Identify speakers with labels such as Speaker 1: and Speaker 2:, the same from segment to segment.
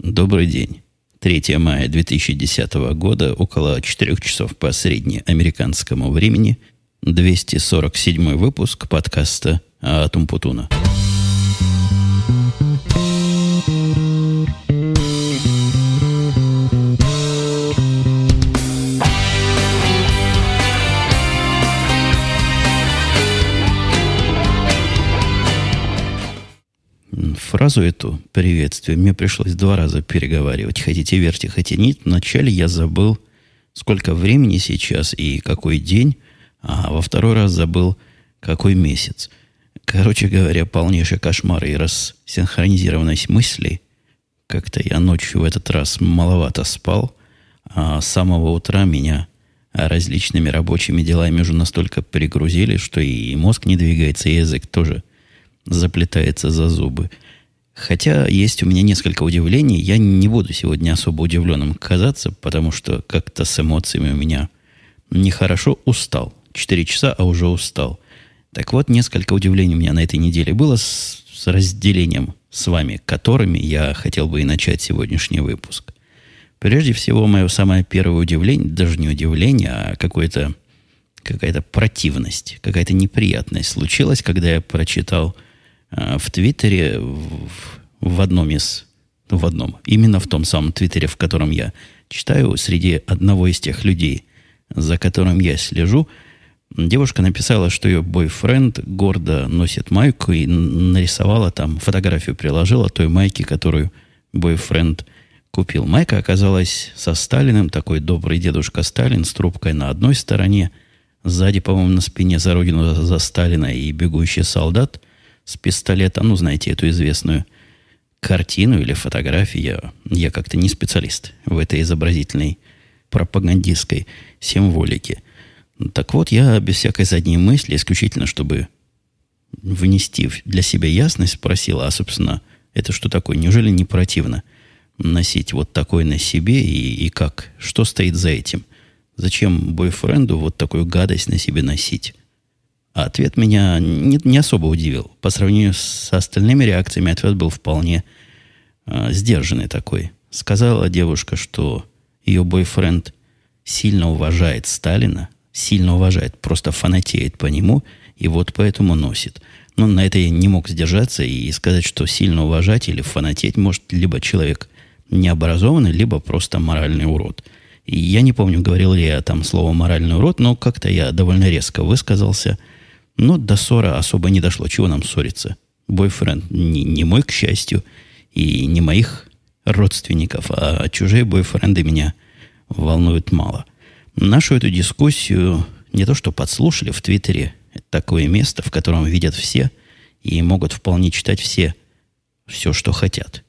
Speaker 1: Добрый день. 3 мая 2010 года, около 4 часов по среднеамериканскому времени, 247 выпуск подкаста «Атум Путуна». Фразу эту приветствие мне пришлось два раза переговаривать. Хотите верьте, хотите нет. Вначале я забыл, сколько времени сейчас и какой день, а во второй раз забыл, какой месяц. Короче говоря, полнейший кошмар и рассинхронизированность мыслей. Как-то я ночью в этот раз маловато спал, а с самого утра меня различными рабочими делами уже настолько перегрузили, что и мозг не двигается, и язык тоже заплетается за зубы. Хотя есть у меня несколько удивлений. Я не буду сегодня особо удивленным казаться, потому что как-то с эмоциями у меня нехорошо устал. Четыре часа, а уже устал. Так вот, несколько удивлений у меня на этой неделе было с, с разделением с вами, которыми я хотел бы и начать сегодняшний выпуск. Прежде всего, мое самое первое удивление, даже не удивление, а какое-то какая-то противность, какая-то неприятность случилась, когда я прочитал – в Твиттере в, в одном из... В одном. Именно в том самом Твиттере, в котором я читаю, среди одного из тех людей, за которым я слежу, девушка написала, что ее бойфренд гордо носит майку и нарисовала там, фотографию приложила той майки, которую бойфренд купил. Майка оказалась со Сталиным, такой добрый дедушка Сталин с трубкой на одной стороне, сзади, по-моему, на спине за родину за Сталина и бегущий солдат – с пистолета, ну, знаете, эту известную картину или фотографию. Я, я как-то не специалист в этой изобразительной пропагандистской символике. Так вот, я без всякой задней мысли, исключительно, чтобы внести для себя ясность, спросил, а, собственно, это что такое? Неужели не противно носить вот такой на себе и, и как? Что стоит за этим? Зачем бойфренду вот такую гадость на себе носить? А ответ меня не, не особо удивил. По сравнению с остальными реакциями, ответ был вполне э, сдержанный такой. Сказала девушка, что ее бойфренд сильно уважает Сталина, сильно уважает, просто фанатеет по нему, и вот поэтому носит. Но на это я не мог сдержаться и сказать, что сильно уважать или фанатеть может либо человек необразованный, либо просто моральный урод. И я не помню, говорил ли я там слово «моральный урод», но как-то я довольно резко высказался – но до ссора особо не дошло. Чего нам ссориться? Бойфренд не, не мой, к счастью, и не моих родственников, а чужие бойфренды меня волнуют мало. Нашу эту дискуссию не то что подслушали в Твиттере, это такое место, в котором видят все и могут вполне читать все все, что хотят.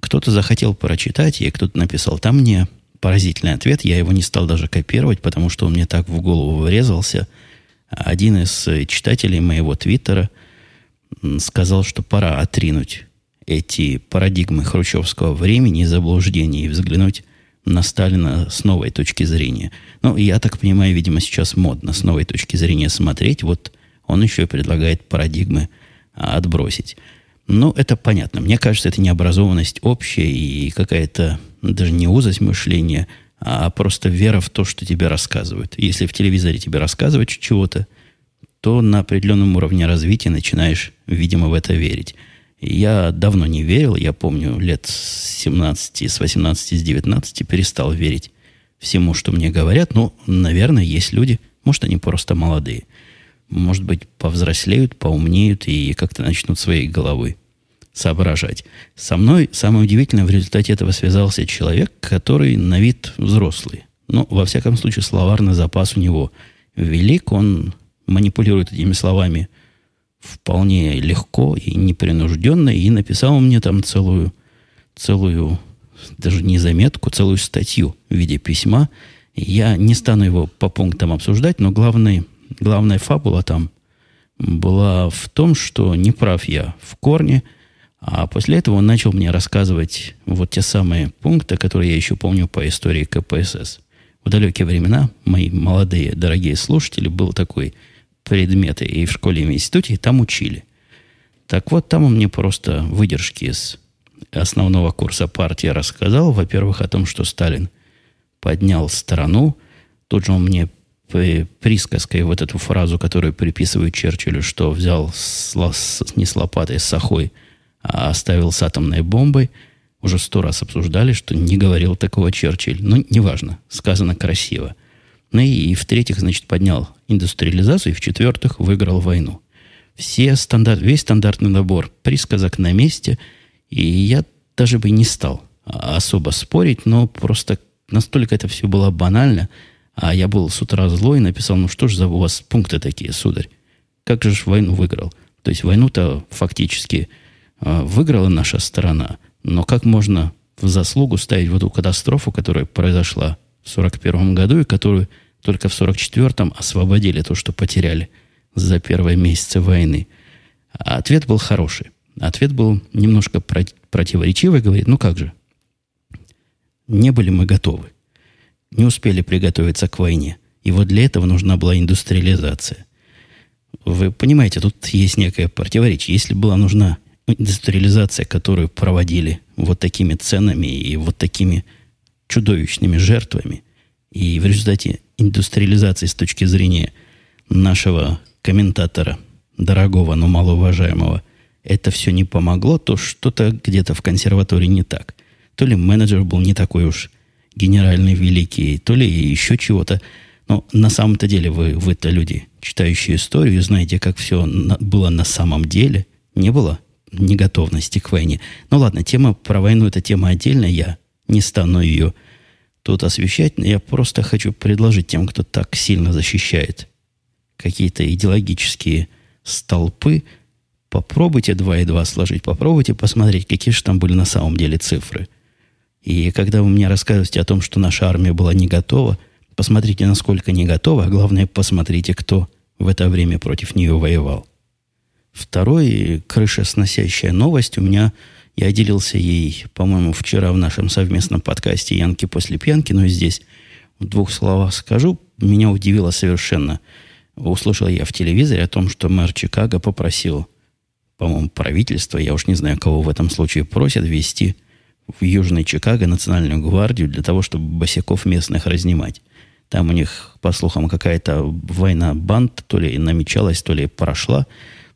Speaker 1: Кто-то захотел прочитать, и кто-то написал там мне поразительный ответ. Я его не стал даже копировать, потому что он мне так в голову врезался – один из читателей моего твиттера сказал, что пора отринуть эти парадигмы хрущевского времени и заблуждений и взглянуть на Сталина с новой точки зрения. Ну, я так понимаю, видимо, сейчас модно с новой точки зрения смотреть. Вот он еще и предлагает парадигмы отбросить. Ну, это понятно. Мне кажется, это необразованность общая и какая-то даже не узость мышления – а просто вера в то, что тебе рассказывают. Если в телевизоре тебе рассказывают чего-то, то на определенном уровне развития начинаешь, видимо, в это верить. Я давно не верил, я помню, лет с 17, с 18, с 19 перестал верить всему, что мне говорят. Ну, наверное, есть люди, может, они просто молодые. Может быть, повзрослеют, поумнеют и как-то начнут своей головой соображать. Со мной самое удивительное, в результате этого связался человек, который на вид взрослый. Но, во всяком случае, словарный запас у него велик. Он манипулирует этими словами вполне легко и непринужденно. И написал мне там целую, целую, даже не заметку, целую статью в виде письма. Я не стану его по пунктам обсуждать, но главный, главная фабула там была в том, что не прав я в корне – а после этого он начал мне рассказывать вот те самые пункты, которые я еще помню по истории КПСС. В далекие времена, мои молодые, дорогие слушатели, был такой предмет и в школе, и в институте, и там учили. Так вот, там он мне просто выдержки из основного курса партии рассказал. Во-первых, о том, что Сталин поднял страну. Тут же он мне присказкой вот эту фразу, которую приписывают Черчиллю, что взял с, с, не с лопатой, с сахой, а оставил с атомной бомбой. Уже сто раз обсуждали, что не говорил такого Черчилль. Но неважно, сказано красиво. Ну и, и в-третьих, значит, поднял индустриализацию, и в-четвертых, выиграл войну. Все стандарт, весь стандартный набор присказок на месте, и я даже бы не стал особо спорить, но просто настолько это все было банально, а я был с утра злой написал, ну что ж за у вас пункты такие, сударь? Как же ж войну выиграл? То есть войну-то фактически выиграла наша сторона, но как можно в заслугу ставить вот эту катастрофу, которая произошла в 1941 году и которую только в 1944 освободили то, что потеряли за первые месяцы войны. Ответ был хороший. Ответ был немножко противоречивый, говорит, ну как же, не были мы готовы. Не успели приготовиться к войне. И вот для этого нужна была индустриализация. Вы понимаете, тут есть некое противоречие. Если была нужна индустриализация, которую проводили вот такими ценами и вот такими чудовищными жертвами, и в результате индустриализации с точки зрения нашего комментатора, дорогого, но малоуважаемого, это все не помогло, то что-то где-то в консерватории не так. То ли менеджер был не такой уж генеральный великий, то ли еще чего-то. Но на самом-то деле вы, вы-то люди, читающие историю, знаете, как все на, было на самом деле. Не было неготовности к войне. Ну ладно, тема про войну, это тема отдельная, я не стану ее тут освещать, но я просто хочу предложить тем, кто так сильно защищает какие-то идеологические столпы, попробуйте 2 и 2 сложить, попробуйте посмотреть, какие же там были на самом деле цифры. И когда вы мне рассказываете о том, что наша армия была не готова, посмотрите, насколько не готова, а главное, посмотрите, кто в это время против нее воевал. Второй крышесносящая новость у меня, я делился ей, по-моему, вчера в нашем совместном подкасте «Янки после пьянки», но здесь в двух словах скажу, меня удивило совершенно – услышал я в телевизоре о том, что мэр Чикаго попросил, по-моему, правительство, я уж не знаю, кого в этом случае просят, ввести в Южный Чикаго национальную гвардию для того, чтобы босиков местных разнимать. Там у них, по слухам, какая-то война банд то ли намечалась, то ли прошла.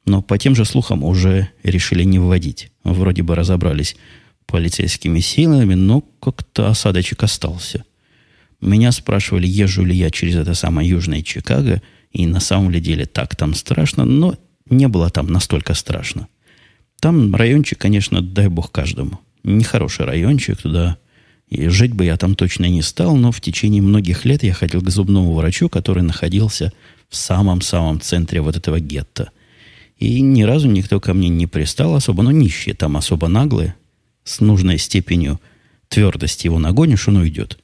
Speaker 1: Но по тем же слухам уже решили не вводить. Вроде бы разобрались полицейскими силами, но как-то осадочек остался. Меня спрашивали, езжу ли я через это самое Южное Чикаго – и на самом деле так там страшно, но не было там настолько страшно. Там райончик, конечно, дай бог каждому. Нехороший райончик, туда и жить бы я там точно не стал, но в течение многих лет я ходил к зубному врачу, который находился в самом-самом центре вот этого гетто. И ни разу никто ко мне не пристал особо, но нищие там особо наглые, с нужной степенью твердости его нагонишь, он уйдет.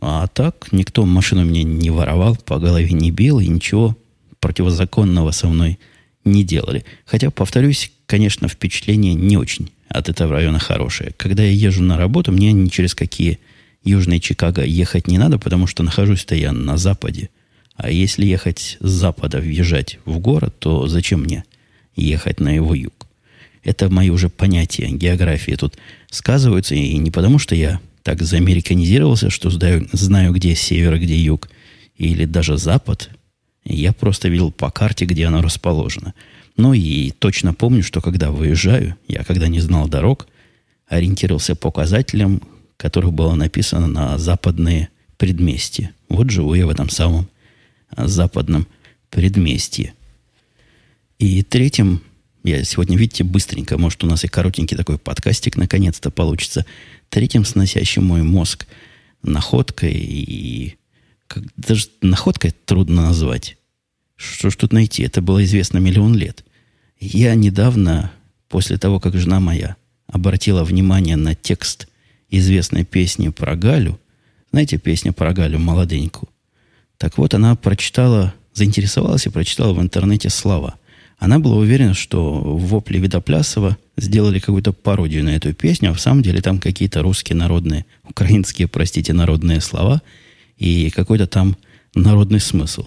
Speaker 1: А так никто машину мне не воровал, по голове не бил и ничего противозаконного со мной не делали. Хотя, повторюсь, конечно, впечатление не очень от этого района хорошее. Когда я езжу на работу, мне ни через какие южные Чикаго ехать не надо, потому что нахожусь-то я на западе. А если ехать с запада, въезжать в город, то зачем мне ехать на его юг? Это мои уже понятия географии тут сказываются, и не потому, что я так заамериканизировался, что знаю, знаю, где север, где юг, или даже запад. Я просто видел по карте, где оно расположено. Ну и точно помню, что когда выезжаю, я когда не знал дорог, ориентировался по указателям, которых было написано на западные предместья. Вот живу я в этом самом западном предместье. И третьим, я сегодня, видите, быстренько, может, у нас и коротенький такой подкастик наконец-то получится третьим сносящим мой мозг находкой и как, даже находкой трудно назвать. Что ж тут найти? Это было известно миллион лет. Я недавно, после того, как жена моя обратила внимание на текст известной песни про Галю, знаете, песня про Галю молоденькую, так вот она прочитала, заинтересовалась и прочитала в интернете слова – она была уверена, что в вопле Видоплясова сделали какую-то пародию на эту песню, а в самом деле там какие-то русские народные, украинские, простите, народные слова и какой-то там народный смысл.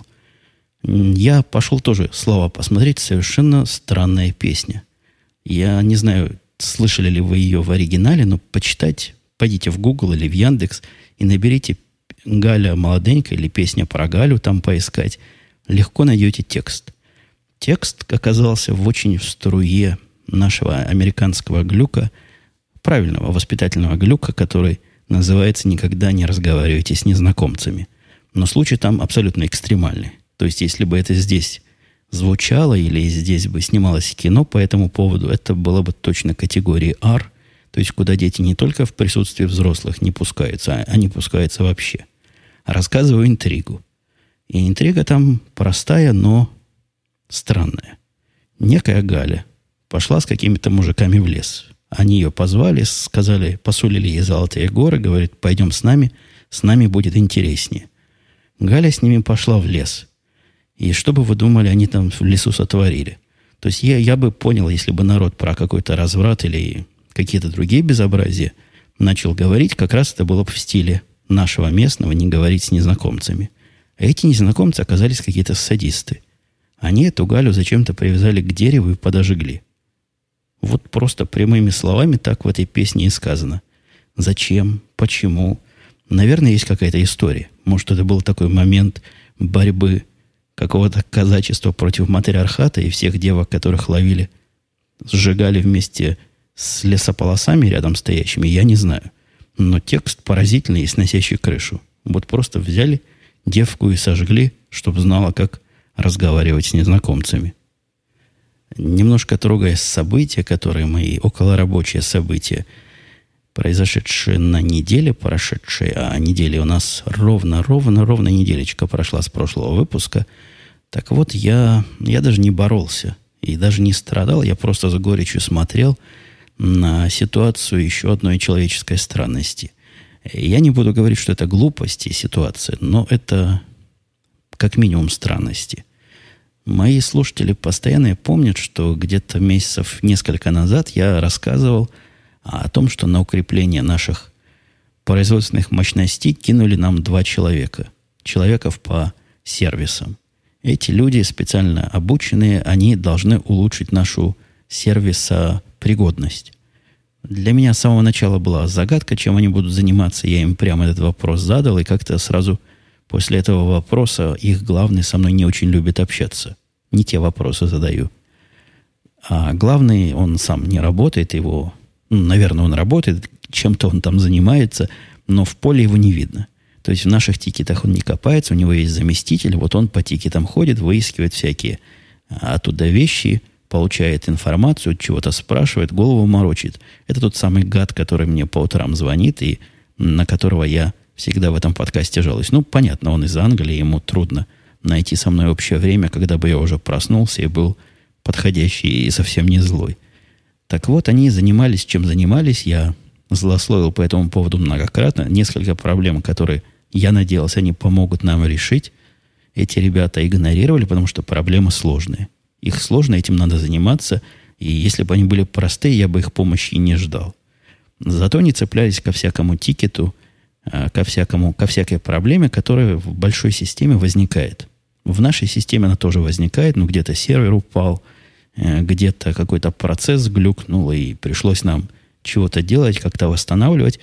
Speaker 1: Я пошел тоже слова посмотреть, совершенно странная песня. Я не знаю, слышали ли вы ее в оригинале, но почитать, пойдите в Google или в Яндекс и наберите Галя молоденькая или песня про Галю там поискать. Легко найдете текст. Текст оказался в очень в струе нашего американского глюка, правильного воспитательного глюка, который называется «Никогда не разговаривайте с незнакомцами». Но случай там абсолютно экстремальный. То есть, если бы это здесь звучало или здесь бы снималось кино по этому поводу, это было бы точно категории R, то есть куда дети не только в присутствии взрослых не пускаются, а они пускаются вообще. рассказываю интригу. И интрига там простая, но странная. Некая Галя пошла с какими-то мужиками в лес. Они ее позвали, сказали, посулили ей золотые горы, говорит, пойдем с нами, с нами будет интереснее. Галя с ними пошла в лес. И что бы вы думали, они там в лесу сотворили? То есть я, я бы понял, если бы народ про какой-то разврат или какие-то другие безобразия начал говорить, как раз это было бы в стиле нашего местного не говорить с незнакомцами. А эти незнакомцы оказались какие-то садисты. Они эту Галю зачем-то привязали к дереву и подожгли. Вот просто прямыми словами так в этой песне и сказано. Зачем? Почему? Наверное, есть какая-то история. Может, это был такой момент борьбы какого-то казачества против матриархата и всех девок, которых ловили, сжигали вместе с лесополосами рядом стоящими, я не знаю. Но текст поразительный и сносящий крышу. Вот просто взяли девку и сожгли, чтобы знала, как разговаривать с незнакомцами. Немножко трогая события, которые мои околорабочие события, произошедшие на неделе прошедшей, а неделя у нас ровно, ровно, ровно неделечка прошла с прошлого выпуска. Так вот, я, я даже не боролся и даже не страдал, я просто с горечью смотрел на ситуацию еще одной человеческой странности. Я не буду говорить, что это глупости ситуация, но это как минимум странности. Мои слушатели постоянно помнят, что где-то месяцев несколько назад я рассказывал о том, что на укрепление наших производственных мощностей кинули нам два человека. Человеков по сервисам. Эти люди специально обученные, они должны улучшить нашу сервисопригодность. Для меня с самого начала была загадка, чем они будут заниматься. Я им прямо этот вопрос задал, и как-то сразу после этого вопроса их главный со мной не очень любит общаться. Не те вопросы задаю. А главный, он сам не работает, его ну, наверное, он работает, чем-то он там занимается, но в поле его не видно. То есть в наших тикетах он не копается, у него есть заместитель, вот он по тикетам ходит, выискивает всякие оттуда вещи, получает информацию, чего-то спрашивает, голову морочит. Это тот самый гад, который мне по утрам звонит и на которого я всегда в этом подкасте жалуюсь. Ну, понятно, он из Англии, ему трудно найти со мной общее время, когда бы я уже проснулся и был подходящий и совсем не злой. Так вот, они занимались, чем занимались. Я злословил по этому поводу многократно. Несколько проблем, которые, я надеялся, они помогут нам решить. Эти ребята игнорировали, потому что проблемы сложные. Их сложно, этим надо заниматься. И если бы они были простые, я бы их помощи не ждал. Зато они цеплялись ко всякому тикету, ко, всякому, ко всякой проблеме, которая в большой системе возникает. В нашей системе она тоже возникает, но где-то сервер упал – Э, где-то какой-то процесс глюкнул, и пришлось нам чего-то делать, как-то восстанавливать.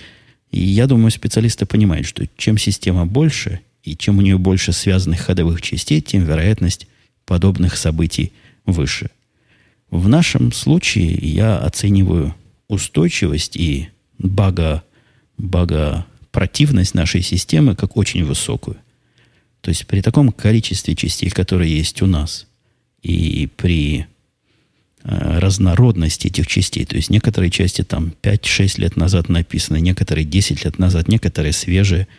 Speaker 1: И я думаю, специалисты понимают, что чем система больше, и чем у нее больше связанных ходовых частей, тем вероятность подобных событий выше. В нашем случае я оцениваю устойчивость и бага, бага противность нашей системы как очень высокую. То есть при таком количестве частей, которые есть у нас, и при Э, разнородность этих частей. То есть некоторые части там 5-6 лет назад написаны, некоторые 10 лет назад, некоторые свежие.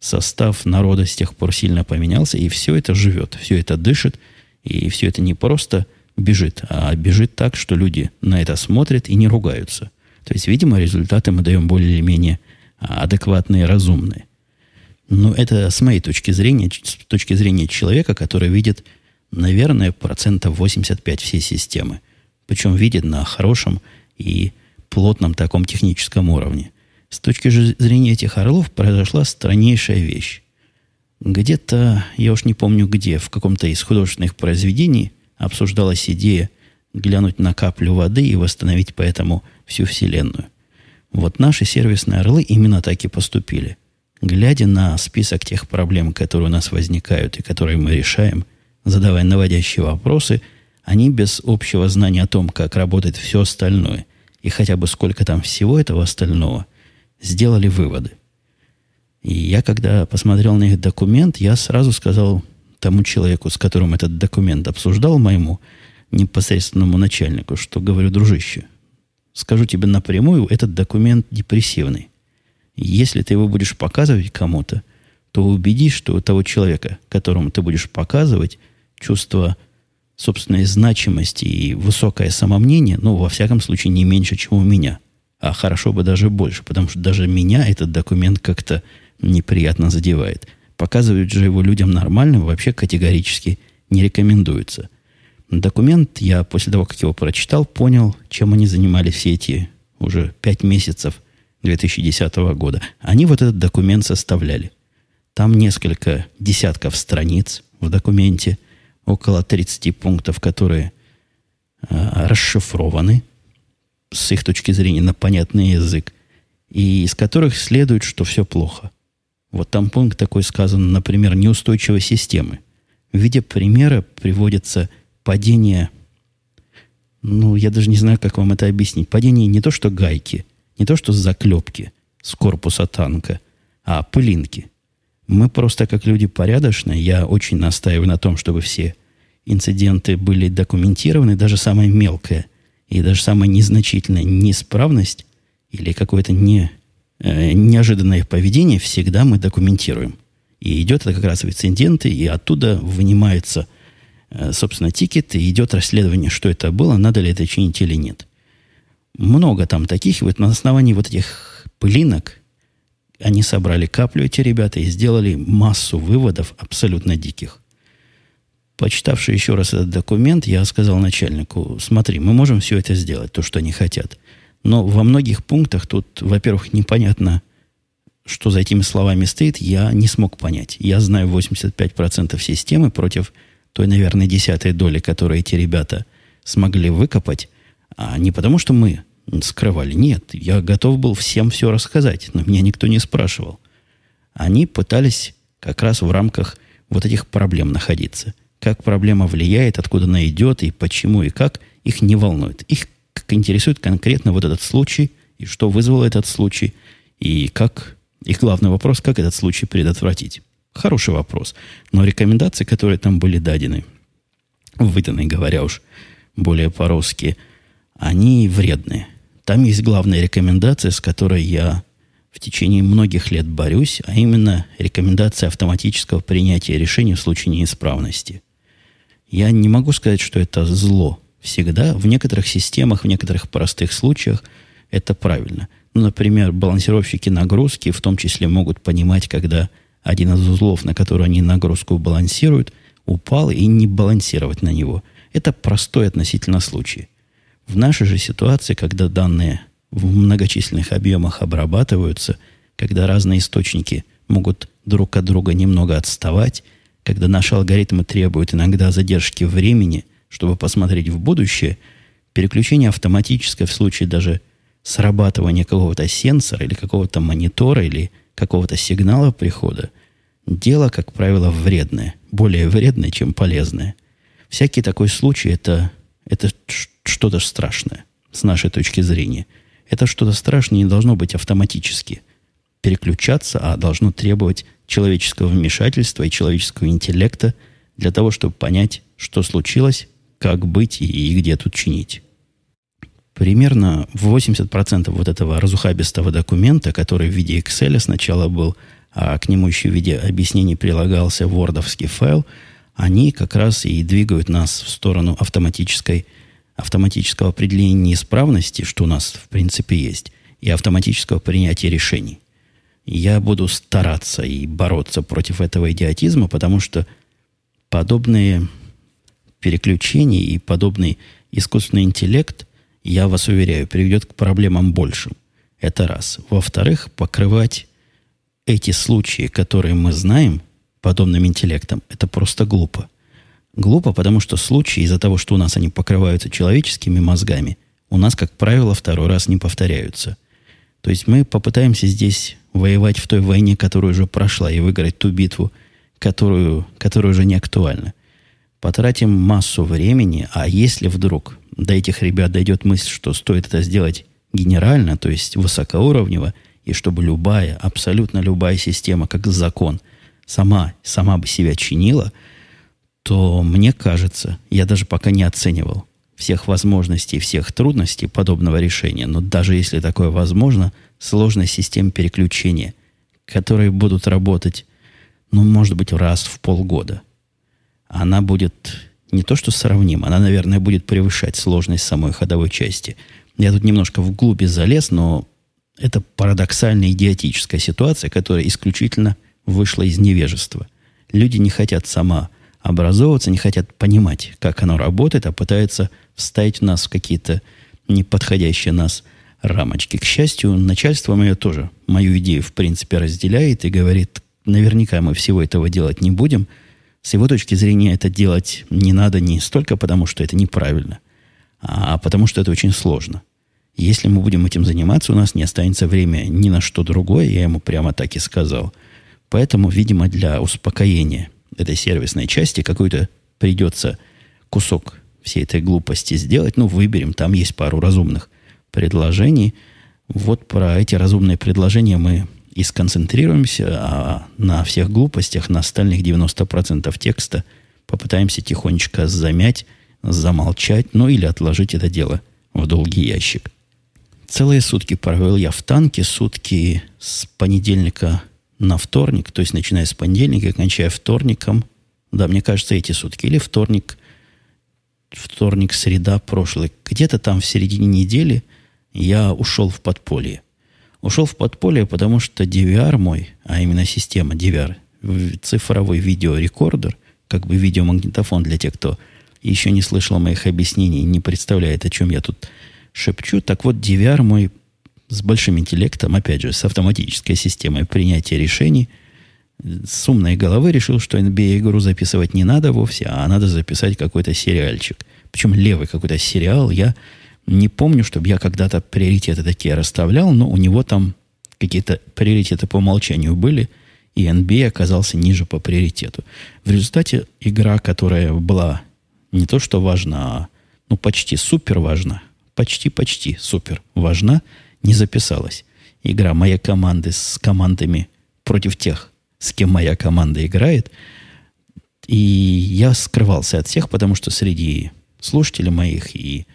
Speaker 1: Состав народа с тех пор сильно поменялся, и все это живет, все это дышит, и все это не просто бежит, а бежит так, что люди на это смотрят и не ругаются. То есть, видимо, результаты мы даем более или менее адекватные, разумные. Но это с моей точки зрения, с точки зрения человека, который видит, наверное, процентов 85 всей системы – причем видит на хорошем и плотном таком техническом уровне. С точки зрения этих орлов произошла страннейшая вещь. Где-то, я уж не помню где, в каком-то из художественных произведений обсуждалась идея глянуть на каплю воды и восстановить поэтому всю Вселенную. Вот наши сервисные орлы именно так и поступили. Глядя на список тех проблем, которые у нас возникают и которые мы решаем, задавая наводящие вопросы, они без общего знания о том, как работает все остальное, и хотя бы сколько там всего этого остального, сделали выводы. И я, когда посмотрел на их документ, я сразу сказал тому человеку, с которым этот документ обсуждал, моему непосредственному начальнику, что говорю, дружище, скажу тебе напрямую, этот документ депрессивный. Если ты его будешь показывать кому-то, то убедись, что у того человека, которому ты будешь показывать, чувство собственной значимости и высокое самомнение, ну, во всяком случае, не меньше, чем у меня. А хорошо бы даже больше, потому что даже меня этот документ как-то неприятно задевает. Показывать же его людям нормальным вообще категорически не рекомендуется. Документ я после того, как его прочитал, понял, чем они занимались все эти уже пять месяцев 2010 года. Они вот этот документ составляли. Там несколько десятков страниц в документе, около 30 пунктов, которые э, расшифрованы с их точки зрения на понятный язык, и из которых следует, что все плохо. Вот там пункт такой сказан, например, неустойчивой системы. В виде примера приводится падение, ну, я даже не знаю, как вам это объяснить. Падение не то, что гайки, не то, что заклепки с корпуса танка, а пылинки. Мы просто, как люди порядочные, я очень настаиваю на том, чтобы все инциденты были документированы, даже самая мелкая и даже самая незначительная неисправность или какое-то не, э, неожиданное поведение всегда мы документируем. И идет это как раз в инциденты, и оттуда вынимаются Э, собственно, тикет, и идет расследование, что это было, надо ли это чинить или нет. Много там таких, вот на основании вот этих пылинок они собрали каплю, эти ребята, и сделали массу выводов абсолютно диких. Почитавший еще раз этот документ, я сказал начальнику, смотри, мы можем все это сделать, то, что они хотят. Но во многих пунктах тут, во-первых, непонятно, что за этими словами стоит, я не смог понять. Я знаю 85% системы против той, наверное, десятой доли, которую эти ребята смогли выкопать, а не потому, что мы скрывали. Нет, я готов был всем все рассказать, но меня никто не спрашивал. Они пытались как раз в рамках вот этих проблем находиться. Как проблема влияет, откуда она идет, и почему, и как, их не волнует. Их интересует конкретно вот этот случай, и что вызвало этот случай, и как, их главный вопрос, как этот случай предотвратить. Хороший вопрос. Но рекомендации, которые там были дадены, выданы, говоря уж более по-русски, они вредные. Там есть главная рекомендация, с которой я в течение многих лет борюсь, а именно рекомендация автоматического принятия решений в случае неисправности. Я не могу сказать, что это зло. Всегда в некоторых системах, в некоторых простых случаях это правильно. Ну, например, балансировщики нагрузки в том числе могут понимать, когда один из узлов, на который они нагрузку балансируют, упал и не балансировать на него. Это простой относительно случай. В нашей же ситуации, когда данные в многочисленных объемах обрабатываются, когда разные источники могут друг от друга немного отставать, когда наши алгоритмы требуют иногда задержки времени, чтобы посмотреть в будущее, переключение автоматическое в случае даже срабатывания какого-то сенсора или какого-то монитора или какого-то сигнала прихода, дело, как правило, вредное. Более вредное, чем полезное. Всякий такой случай это, это что-то страшное с нашей точки зрения. Это что-то страшное не должно быть автоматически переключаться, а должно требовать человеческого вмешательства и человеческого интеллекта для того, чтобы понять, что случилось, как быть и, и где тут чинить. Примерно в 80% вот этого разухабистого документа, который в виде Excel сначала был, а к нему еще в виде объяснений прилагался вордовский файл, они как раз и двигают нас в сторону автоматической, автоматического определения неисправности, что у нас в принципе есть, и автоматического принятия решений. Я буду стараться и бороться против этого идиотизма, потому что подобные переключения и подобный искусственный интеллект – я вас уверяю, приведет к проблемам большим. Это раз. Во-вторых, покрывать эти случаи, которые мы знаем подобным интеллектом, это просто глупо. Глупо, потому что случаи из-за того, что у нас они покрываются человеческими мозгами, у нас, как правило, второй раз не повторяются. То есть мы попытаемся здесь воевать в той войне, которая уже прошла, и выиграть ту битву, которую, которая уже не актуальна. Потратим массу времени, а если вдруг до этих ребят дойдет мысль, что стоит это сделать генерально, то есть высокоуровнево, и чтобы любая, абсолютно любая система, как закон, сама, сама бы себя чинила, то мне кажется, я даже пока не оценивал всех возможностей, всех трудностей подобного решения, но даже если такое возможно, сложность систем переключения, которые будут работать, ну, может быть, раз в полгода, она будет не то что сравнима, она, наверное, будет превышать сложность самой ходовой части. Я тут немножко вглубь залез, но это парадоксальная идиотическая ситуация, которая исключительно вышла из невежества. Люди не хотят сама образовываться, не хотят понимать, как оно работает, а пытаются вставить нас в какие-то неподходящие нас рамочки. К счастью, начальство мое тоже мою идею, в принципе, разделяет и говорит, наверняка мы всего этого делать не будем. С его точки зрения это делать не надо не столько потому, что это неправильно, а потому что это очень сложно. Если мы будем этим заниматься, у нас не останется времени ни на что другое, я ему прямо так и сказал. Поэтому, видимо, для успокоения этой сервисной части какой-то придется кусок всей этой глупости сделать. Ну, выберем, там есть пару разумных предложений. Вот про эти разумные предложения мы и сконцентрируемся, а на всех глупостях, на остальных 90% текста попытаемся тихонечко замять, замолчать, ну или отложить это дело в долгий ящик. Целые сутки провел я в танке, сутки с понедельника на вторник, то есть начиная с понедельника, кончая вторником, да, мне кажется, эти сутки, или вторник, вторник, среда прошлый, где-то там в середине недели я ушел в подполье. Ушел в подполье, потому что DVR мой, а именно система DVR, цифровой видеорекордер, как бы видеомагнитофон для тех, кто еще не слышал моих объяснений, не представляет, о чем я тут шепчу. Так вот, DVR мой с большим интеллектом, опять же, с автоматической системой принятия решений, с умной головы решил, что NBA-игру записывать не надо вовсе, а надо записать какой-то сериальчик. Причем левый какой-то сериал. Я не помню, чтобы я когда-то приоритеты такие расставлял, но у него там какие-то приоритеты по умолчанию были, и NBA оказался ниже по приоритету. В результате игра, которая была не то что важна, а ну почти супер важна, почти-почти супер важна – не записалась. Игра моей команды с командами против тех, с кем моя команда играет. И я скрывался от всех, потому что среди слушателей моих и,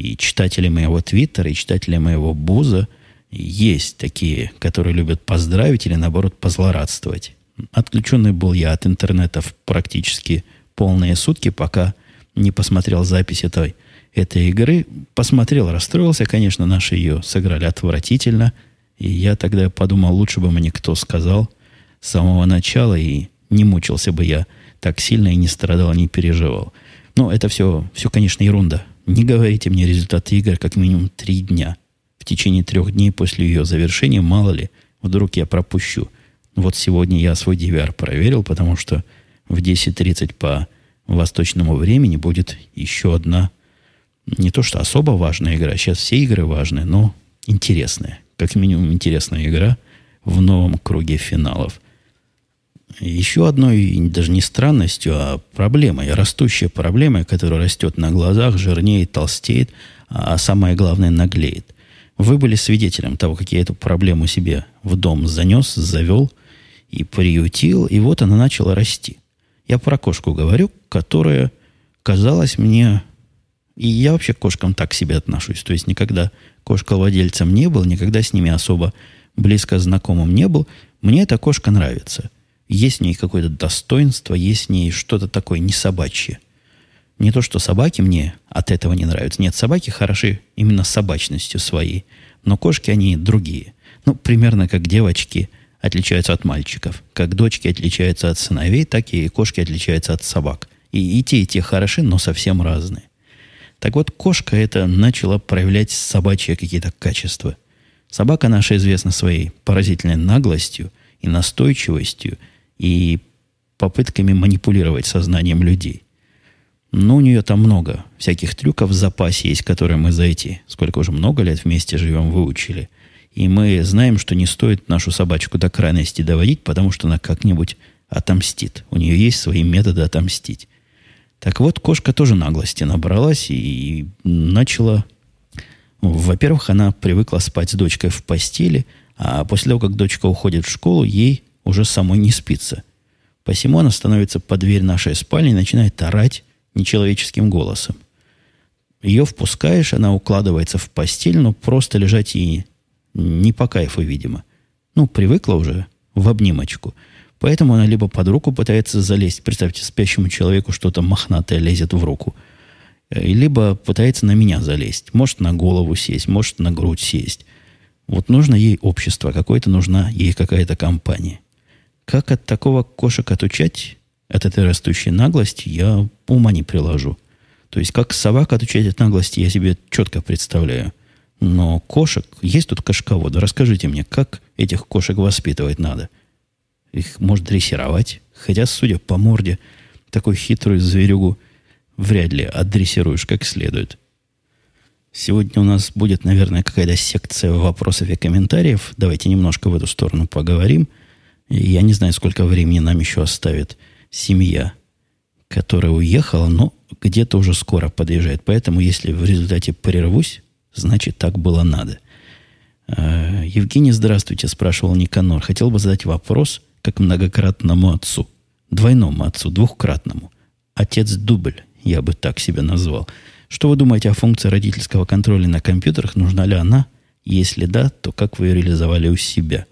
Speaker 1: и читателей моего твиттера, и читателей моего буза есть такие, которые любят поздравить или, наоборот, позлорадствовать. Отключенный был я от интернета в практически полные сутки, пока не посмотрел запись этой этой игры. Посмотрел, расстроился, конечно, наши ее сыграли отвратительно. И я тогда подумал, лучше бы мне кто сказал с самого начала, и не мучился бы я так сильно и не страдал, не переживал. Но это все, все, конечно, ерунда. Не говорите мне результаты игр как минимум три дня. В течение трех дней после ее завершения, мало ли, вдруг я пропущу. Вот сегодня я свой DVR проверил, потому что в 10.30 по восточному времени будет еще одна не то что особо важная игра, сейчас все игры важные, но интересная. Как минимум интересная игра в новом круге финалов. Еще одной, даже не странностью, а проблемой, растущей проблемой, которая растет на глазах, жирнеет, толстеет, а самое главное, наглеет. Вы были свидетелем того, как я эту проблему себе в дом занес, завел и приютил, и вот она начала расти. Я про кошку говорю, которая казалась мне и я вообще к кошкам так к себе отношусь. То есть никогда кошковладельцем не был, никогда с ними особо близко знакомым не был. Мне эта кошка нравится. Есть в ней какое-то достоинство, есть в ней что-то такое не собачье. Не то, что собаки мне от этого не нравятся. Нет, собаки хороши именно собачностью своей. Но кошки, они другие. Ну, примерно как девочки отличаются от мальчиков. Как дочки отличаются от сыновей, так и кошки отличаются от собак. И, и те, и те хороши, но совсем разные. Так вот, кошка это начала проявлять собачьи какие-то качества. Собака наша известна своей поразительной наглостью и настойчивостью и попытками манипулировать сознанием людей. Но у нее там много всяких трюков в запасе есть, которые мы за эти, сколько уже много лет вместе живем, выучили. И мы знаем, что не стоит нашу собачку до крайности доводить, потому что она как-нибудь отомстит. У нее есть свои методы отомстить. Так вот, кошка тоже наглости набралась и начала... Во-первых, она привыкла спать с дочкой в постели, а после того, как дочка уходит в школу, ей уже самой не спится. Посему она становится под дверь нашей спальни и начинает орать нечеловеческим голосом. Ее впускаешь, она укладывается в постель, но просто лежать ей не по кайфу, видимо. Ну, привыкла уже в обнимочку. Поэтому она либо под руку пытается залезть, представьте, спящему человеку что-то мохнатое лезет в руку, э, либо пытается на меня залезть. Может, на голову сесть, может, на грудь сесть. Вот нужно ей общество какое-то, нужна ей какая-то компания. Как от такого кошек отучать, от этой растущей наглости, я ума не приложу. То есть, как собак отучать от наглости, я себе четко представляю. Но кошек, есть тут кошководы. Расскажите мне, как этих кошек воспитывать надо? Их может дрессировать. Хотя, судя по морде, такую хитрую зверюгу вряд ли отдрессируешь как следует. Сегодня у нас будет, наверное, какая-то секция вопросов и комментариев. Давайте немножко в эту сторону поговорим. Я не знаю, сколько времени нам еще оставит семья, которая уехала, но где-то уже скоро подъезжает. Поэтому, если в результате прервусь, Значит, так было надо. А, Евгений, здравствуйте, спрашивал Никанор. Хотел бы задать вопрос как многократному отцу. Двойному отцу, двухкратному. Отец дубль, я бы так себя назвал. Что вы думаете о функции родительского контроля на компьютерах? Нужна ли она? Если да, то как вы ее реализовали у себя?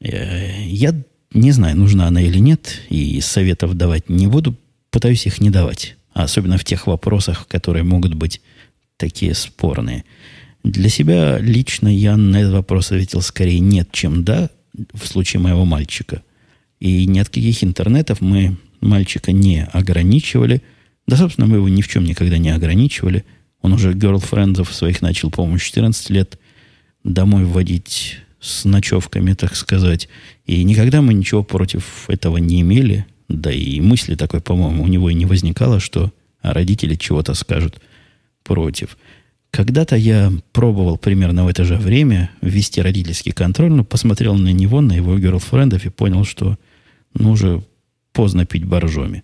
Speaker 1: Я не знаю, нужна она или нет, и советов давать не буду. Пытаюсь их не давать. Особенно в тех вопросах, которые могут быть такие спорные. Для себя лично я на этот вопрос ответил скорее нет, чем да, в случае моего мальчика. И ни от каких интернетов мы мальчика не ограничивали. Да, собственно, мы его ни в чем никогда не ограничивали. Он уже герлфрендов своих начал, по-моему, 14 лет домой вводить с ночевками, так сказать. И никогда мы ничего против этого не имели. Да и мысли такой, по-моему, у него и не возникало, что родители чего-то скажут – против. Когда-то я пробовал примерно в это же время ввести родительский контроль, но посмотрел на него, на его герлфрендов и понял, что ну, уже поздно пить боржоми.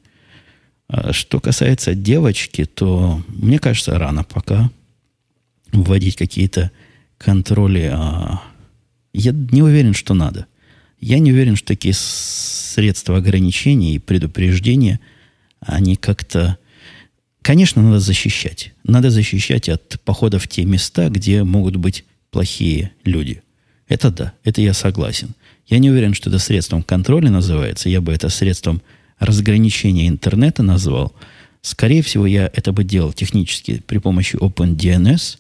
Speaker 1: А что касается девочки, то мне кажется, рано пока вводить какие-то контроли. А я не уверен, что надо. Я не уверен, что такие средства ограничения и предупреждения, они как-то Конечно, надо защищать. Надо защищать от похода в те места, где могут быть плохие люди. Это да, это я согласен. Я не уверен, что это средством контроля называется. Я бы это средством разграничения интернета назвал. Скорее всего, я это бы делал технически при помощи OpenDNS.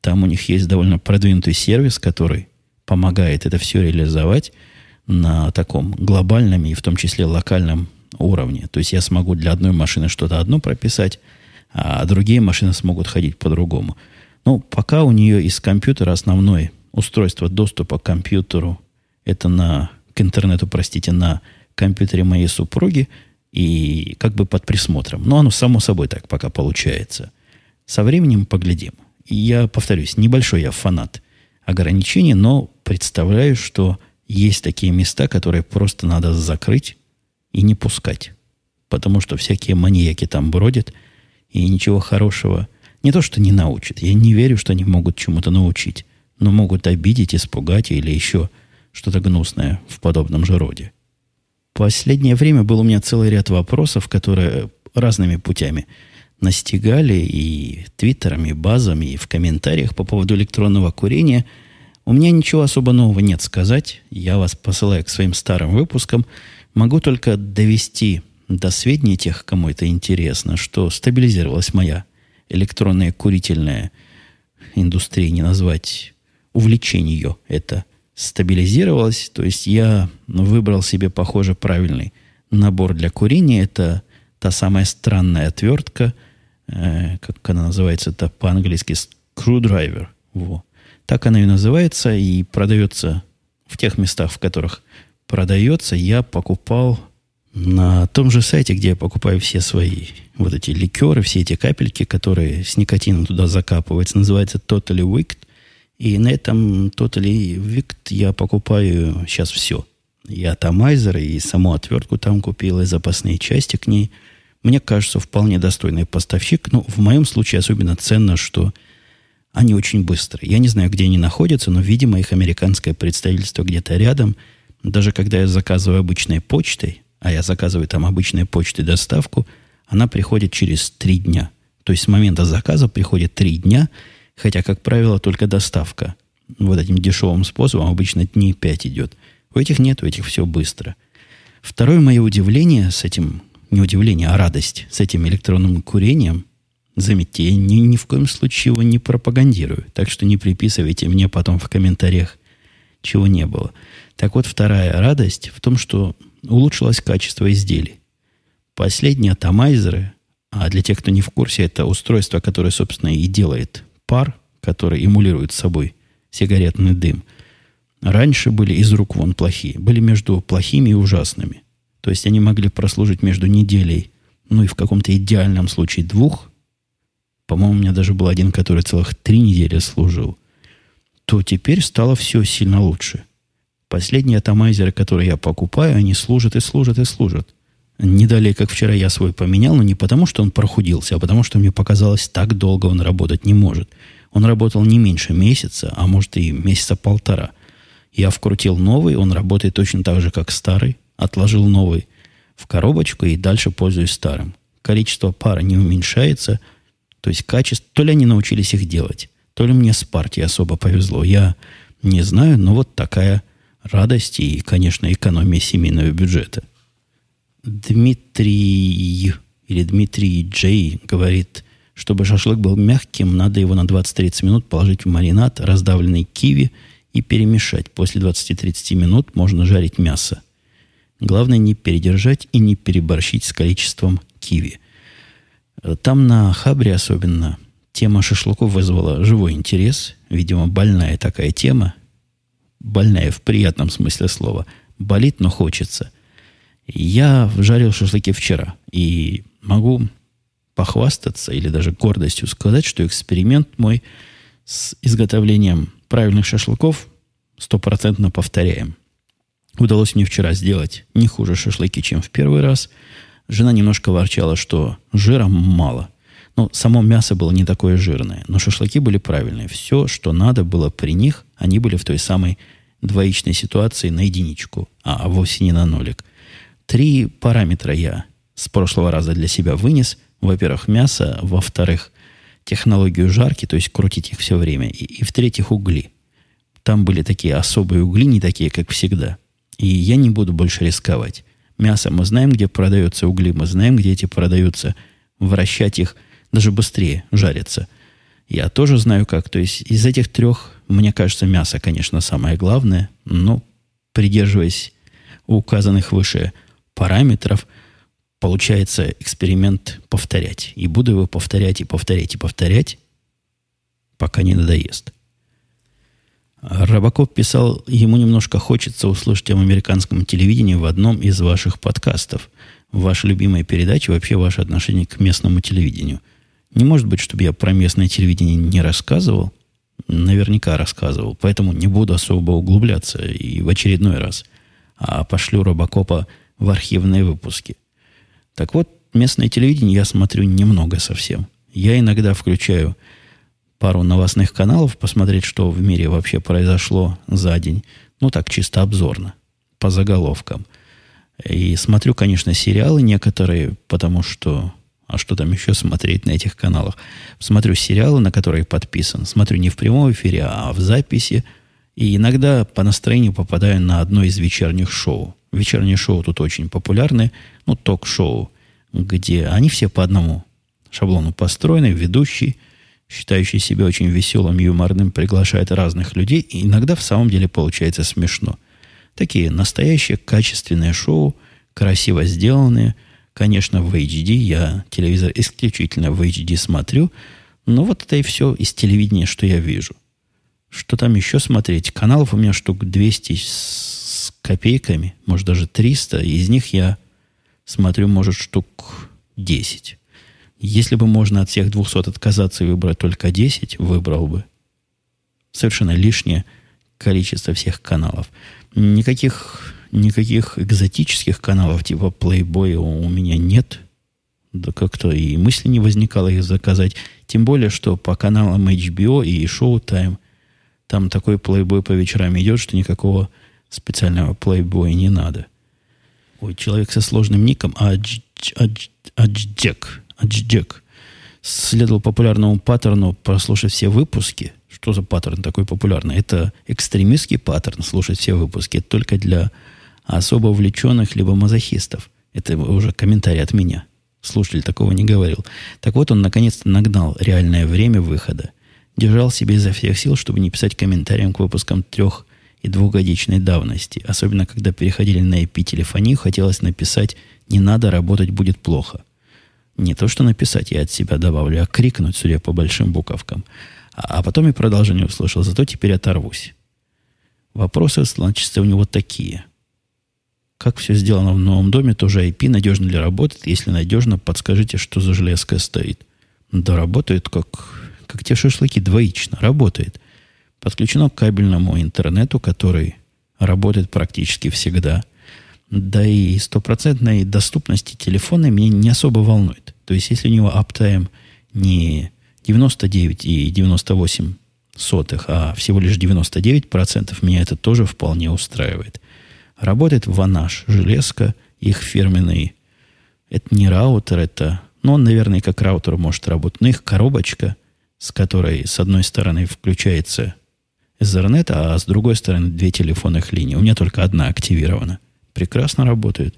Speaker 1: Там у них есть довольно продвинутый сервис, который помогает это все реализовать на таком глобальном и в том числе локальном уровне. То есть я смогу для одной машины что-то одно прописать, а другие машины смогут ходить по-другому. Но пока у нее из компьютера основное устройство доступа к компьютеру, это на, к интернету, простите, на компьютере моей супруги и как бы под присмотром. Но оно само собой так пока получается. Со временем поглядим. И я повторюсь, небольшой я фанат ограничений, но представляю, что есть такие места, которые просто надо закрыть и не пускать. Потому что всякие маньяки там бродят – и ничего хорошего не то, что не научат. Я не верю, что они могут чему-то научить, но могут обидеть, испугать или еще что-то гнусное в подобном же роде. Последнее время был у меня целый ряд вопросов, которые разными путями настигали и твиттерами, и базами, и в комментариях по поводу электронного курения. У меня ничего особо нового нет сказать. Я вас посылаю к своим старым выпускам. Могу только довести до сведения тех, кому это интересно, что стабилизировалась моя электронная курительная индустрия, не назвать увлечение ее это стабилизировалось. То есть я выбрал себе, похоже, правильный набор для курения. Это та самая странная отвертка, э, как она называется, это по-английски screwdriver. Во. Так она и называется, и продается в тех местах, в которых продается. Я покупал На том же сайте, где я покупаю все свои вот эти ликеры, все эти капельки, которые с никотином туда закапываются, называется Totally Wicked. И на этом Totally Wicked я покупаю сейчас все. И атомайзер, и саму отвертку там купил, и запасные части к ней. Мне кажется, вполне достойный поставщик. Но в моем случае особенно ценно, что они очень быстрые. Я не знаю, где они находятся, но, видимо, их американское представительство где-то рядом. Даже когда я заказываю обычной почтой, а я заказываю там обычной почтой доставку, она приходит через три дня. То есть с момента заказа приходит три дня, хотя, как правило, только доставка вот этим дешевым способом обычно дней пять идет. У этих нет, у этих все быстро. Второе мое удивление с этим, не удивление, а радость с этим электронным курением – Заметьте, я ни, ни в коем случае его не пропагандирую, так что не приписывайте мне потом в комментариях, чего не было. Так вот, вторая радость в том, что улучшилось качество изделий. Последние атомайзеры, а для тех, кто не в курсе, это устройство, которое, собственно, и делает пар, который эмулирует собой сигаретный дым, раньше были из рук вон плохие, были между плохими и ужасными. То есть они могли прослужить между неделей, ну и в каком-то идеальном случае двух по-моему, у меня даже был один, который целых три недели служил, то теперь стало все сильно лучше. Последние атомайзеры, которые я покупаю, они служат и служат и служат. Не далее, как вчера я свой поменял, но не потому, что он прохудился, а потому, что мне показалось, так долго он работать не может. Он работал не меньше месяца, а может и месяца полтора. Я вкрутил новый, он работает точно так же, как старый. Отложил новый в коробочку и дальше пользуюсь старым. Количество пара не уменьшается – то есть качество, то ли они научились их делать, то ли мне с партией особо повезло. Я не знаю, но вот такая радость и, конечно, экономия семейного бюджета. Дмитрий или Дмитрий Джей говорит, чтобы шашлык был мягким, надо его на 20-30 минут положить в маринад, раздавленный киви и перемешать. После 20-30 минут можно жарить мясо. Главное не передержать и не переборщить с количеством киви. Там на Хабре особенно тема шашлыков вызвала живой интерес. Видимо, больная такая тема. Больная в приятном смысле слова. Болит, но хочется. Я жарил шашлыки вчера. И могу похвастаться или даже гордостью сказать, что эксперимент мой с изготовлением правильных шашлыков стопроцентно повторяем. Удалось мне вчера сделать не хуже шашлыки, чем в первый раз – Жена немножко ворчала, что жира мало. Ну, само мясо было не такое жирное, но шашлыки были правильные. Все, что надо было при них, они были в той самой двоичной ситуации на единичку, а вовсе не на нолик. Три параметра я с прошлого раза для себя вынес. Во-первых, мясо. Во-вторых, технологию жарки, то есть крутить их все время. И, и в-третьих, угли. Там были такие особые угли, не такие, как всегда. И я не буду больше рисковать. Мясо мы знаем, где продаются угли, мы знаем, где эти продаются. Вращать их даже быстрее жарится. Я тоже знаю как. То есть из этих трех, мне кажется, мясо, конечно, самое главное, но придерживаясь указанных выше параметров, получается эксперимент повторять. И буду его повторять и повторять и повторять, пока не надоест. Рыбаков писал, ему немножко хочется услышать об американском телевидении в одном из ваших подкастов. Ваша любимая передача, вообще ваше отношение к местному телевидению. Не может быть, чтобы я про местное телевидение не рассказывал? Наверняка рассказывал. Поэтому не буду особо углубляться и в очередной раз. А пошлю Робокопа в архивные выпуски. Так вот, местное телевидение я смотрю немного совсем. Я иногда включаю пару новостных каналов, посмотреть, что в мире вообще произошло за день. Ну, так, чисто обзорно, по заголовкам. И смотрю, конечно, сериалы некоторые, потому что... А что там еще смотреть на этих каналах? Смотрю сериалы, на которые подписан. Смотрю не в прямом эфире, а в записи. И иногда по настроению попадаю на одно из вечерних шоу. Вечерние шоу тут очень популярны. Ну, ток-шоу, где они все по одному шаблону построены. Ведущий – считающий себя очень веселым, юморным, приглашает разных людей, и иногда в самом деле получается смешно. Такие настоящие качественные шоу, красиво сделанные. Конечно, в HD, я телевизор исключительно в HD смотрю, но вот это и все из телевидения, что я вижу. Что там еще смотреть? Каналов у меня штук 200 с копейками, может даже 300. Из них я смотрю, может, штук 10. Если бы можно от всех 200 отказаться и выбрать только 10, выбрал бы. Совершенно лишнее количество всех каналов. Никаких, никаких экзотических каналов типа Playboy у меня нет. Да как-то и мысли не возникало их заказать. Тем более, что по каналам HBO и Showtime там такой Playboy по вечерам идет, что никакого специального Playboy не надо. Ой, человек со сложным ником Адждек. Адждек. Следовал популярному паттерну прослушать все выпуски. Что за паттерн такой популярный? Это экстремистский паттерн слушать все выпуски только для особо увлеченных либо мазохистов. Это уже комментарий от меня. Слушатель такого не говорил. Так вот, он наконец-то нагнал реальное время выхода. Держал себе изо всех сил, чтобы не писать комментариям к выпускам трех и двухгодичной давности. Особенно, когда переходили на IP-телефонию, хотелось написать «не надо, работать будет плохо». Не то, что написать я от себя добавлю, а крикнуть, судя по большим буковкам. А, а потом и продолжение услышал, зато теперь оторвусь. Вопросы, значит, у него такие. Как все сделано в новом доме, тоже IP надежно ли работает? Если надежно, подскажите, что за железка стоит. Да работает как, как те шашлыки, двоично. Работает подключено к кабельному интернету, который работает практически всегда. Да и стопроцентной доступности телефона меня не особо волнует. То есть, если у него аптайм не 99 и 98 сотых, а всего лишь 99%, меня это тоже вполне устраивает. Работает Ванаш, железка, их фирменный. Это не раутер, это... Ну, он, наверное, как раутер может работать. Но их коробочка, с которой с одной стороны включается Ethernet, а с другой стороны две телефонных линии. У меня только одна активирована. Прекрасно работает.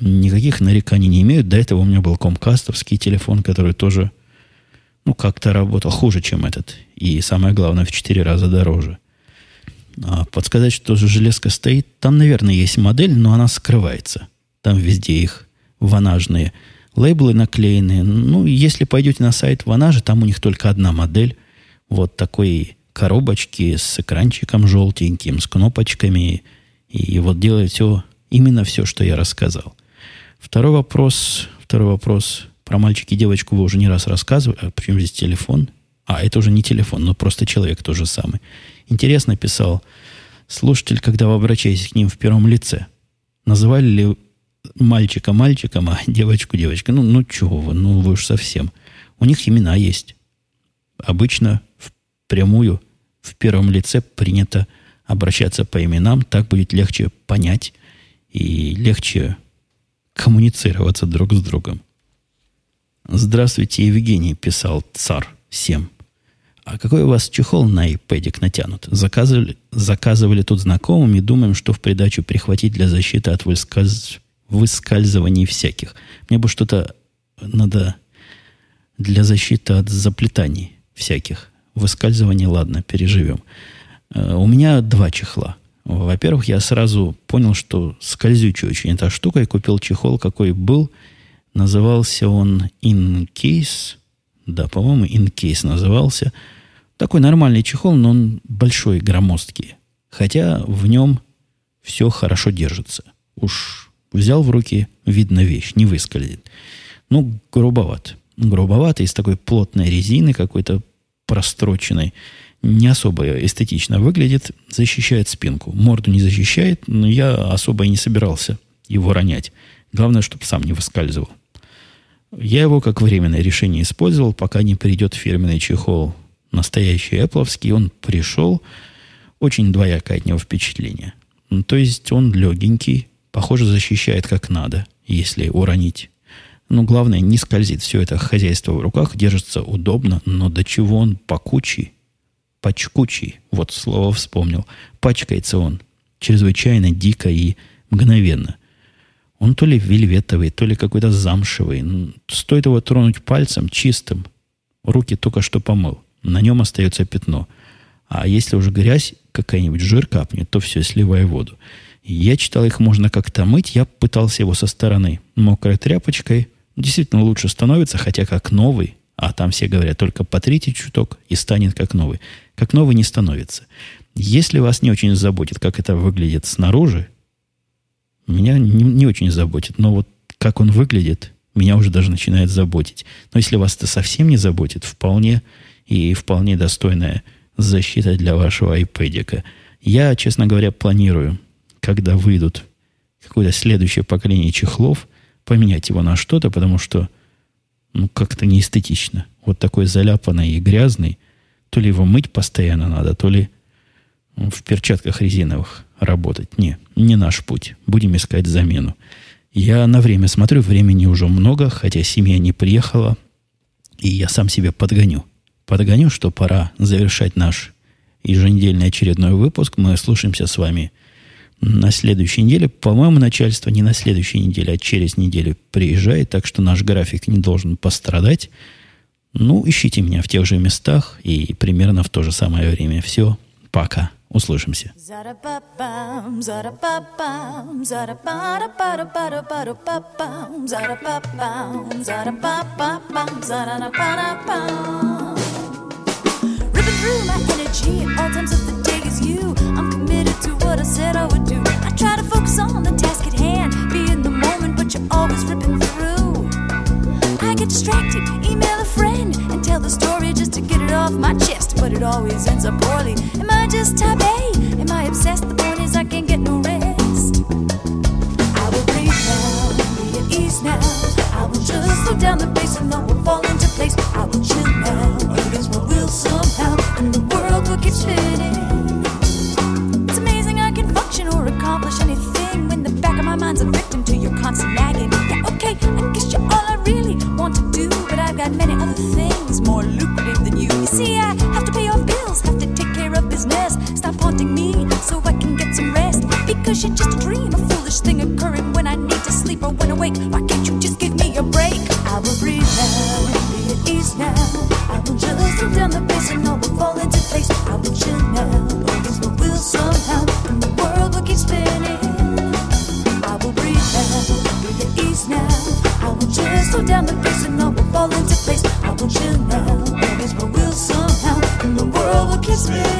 Speaker 1: Никаких нареканий не имеют. До этого у меня был комкастовский телефон, который тоже, ну, как-то работал хуже, чем этот. И самое главное, в четыре раза дороже. А подсказать, что же железка стоит, там, наверное, есть модель, но она скрывается. Там везде их ванажные лейблы наклеены. Ну, если пойдете на сайт Ванажа, там у них только одна модель. Вот такой коробочки с экранчиком желтеньким, с кнопочками. И вот делает все, именно все, что я рассказал. Второй вопрос, второй вопрос про мальчик и девочку вы уже не раз рассказывали. А почему здесь телефон? А, это уже не телефон, но просто человек тот же самый. Интересно писал слушатель, когда вы обращаетесь к ним в первом лице. Называли ли мальчика мальчиком, а девочку девочкой? Ну, ну чего вы, ну вы уж совсем. У них имена есть. Обычно прямую в первом лице принято обращаться по именам, так будет легче понять и легче коммуницироваться друг с другом. Здравствуйте, Евгений, писал цар 7. А какой у вас чехол на iPad натянут? Заказывали, заказывали тут знакомым и думаем, что в придачу прихватить для защиты от выскальз... выскальзываний всяких. Мне бы что-то надо для защиты от заплетаний всяких. Выскальзывание, ладно, переживем. Э, у меня два чехла. Во-первых, я сразу понял, что скользючая очень эта штука, и купил чехол, какой был. Назывался он In Case. Да, по-моему, In Case назывался. Такой нормальный чехол, но он большой, громоздкий. Хотя в нем все хорошо держится. Уж взял в руки, видно вещь, не выскользит. Ну, грубоват. Грубовато, из такой плотной резины какой-то простроченной, не особо эстетично выглядит, защищает спинку. Морду не защищает, но я особо и не собирался его ронять. Главное, чтобы сам не выскальзывал. Я его как временное решение использовал, пока не придет фирменный чехол настоящий Apple. Он пришел, очень двоякое от него впечатление. Ну, то есть он легенький, похоже, защищает как надо, если уронить но главное, не скользит. Все это хозяйство в руках, держится удобно, но до чего он пакучий, пачкучий, вот слово вспомнил. Пачкается он чрезвычайно дико и мгновенно. Он то ли вельветовый, то ли какой-то замшевый. Стоит его тронуть пальцем чистым. Руки только что помыл. На нем остается пятно. А если уже грязь, какая-нибудь жир капнет, то все, сливая воду. Я читал, их можно как-то мыть. Я пытался его со стороны мокрой тряпочкой – действительно лучше становится, хотя как новый, а там все говорят, только потрите чуток и станет как новый. Как новый не становится. Если вас не очень заботит, как это выглядит снаружи, меня не, не очень заботит, но вот
Speaker 2: как он выглядит, меня уже даже начинает заботить. Но если вас это совсем не заботит, вполне и вполне достойная защита для вашего iPad. Я, честно говоря, планирую, когда выйдут какое-то следующее поколение чехлов, поменять его на что-то, потому что ну, как-то неэстетично. Вот такой заляпанный и грязный. То ли его мыть постоянно надо, то ли в перчатках резиновых работать. Не, не наш путь. Будем искать замену. Я на время смотрю, времени уже много, хотя семья не приехала, и я сам себя подгоню. Подгоню, что пора завершать наш еженедельный очередной выпуск. Мы слушаемся с вами на следующей неделе. По-моему, начальство не на следующей неделе, а через неделю приезжает, так что наш график не должен пострадать. Ну, ищите меня в тех же местах и примерно в то же самое время. Все, пока. Услышимся. Through my energy all times of the day is you. I'm what I said I would do. I try to focus on the task at hand, be in the moment, but you're always ripping through. I get distracted, email a friend, and tell the story just to get it off my chest, but it always ends up poorly. Am I just type A? Am I obsessed? The point is I can't get no rest. I will breathe now, be at ease now. I will just slow down the pace and all will fall into place. I will chill now, against my will somehow, and the world will keep spinning. Nagging. Yeah, okay, I guess you're all I really want to do, but I've got many other things more lucrative slow down the pace and all will fall into place. I want you now, against my will somehow, and the world will keep spinning.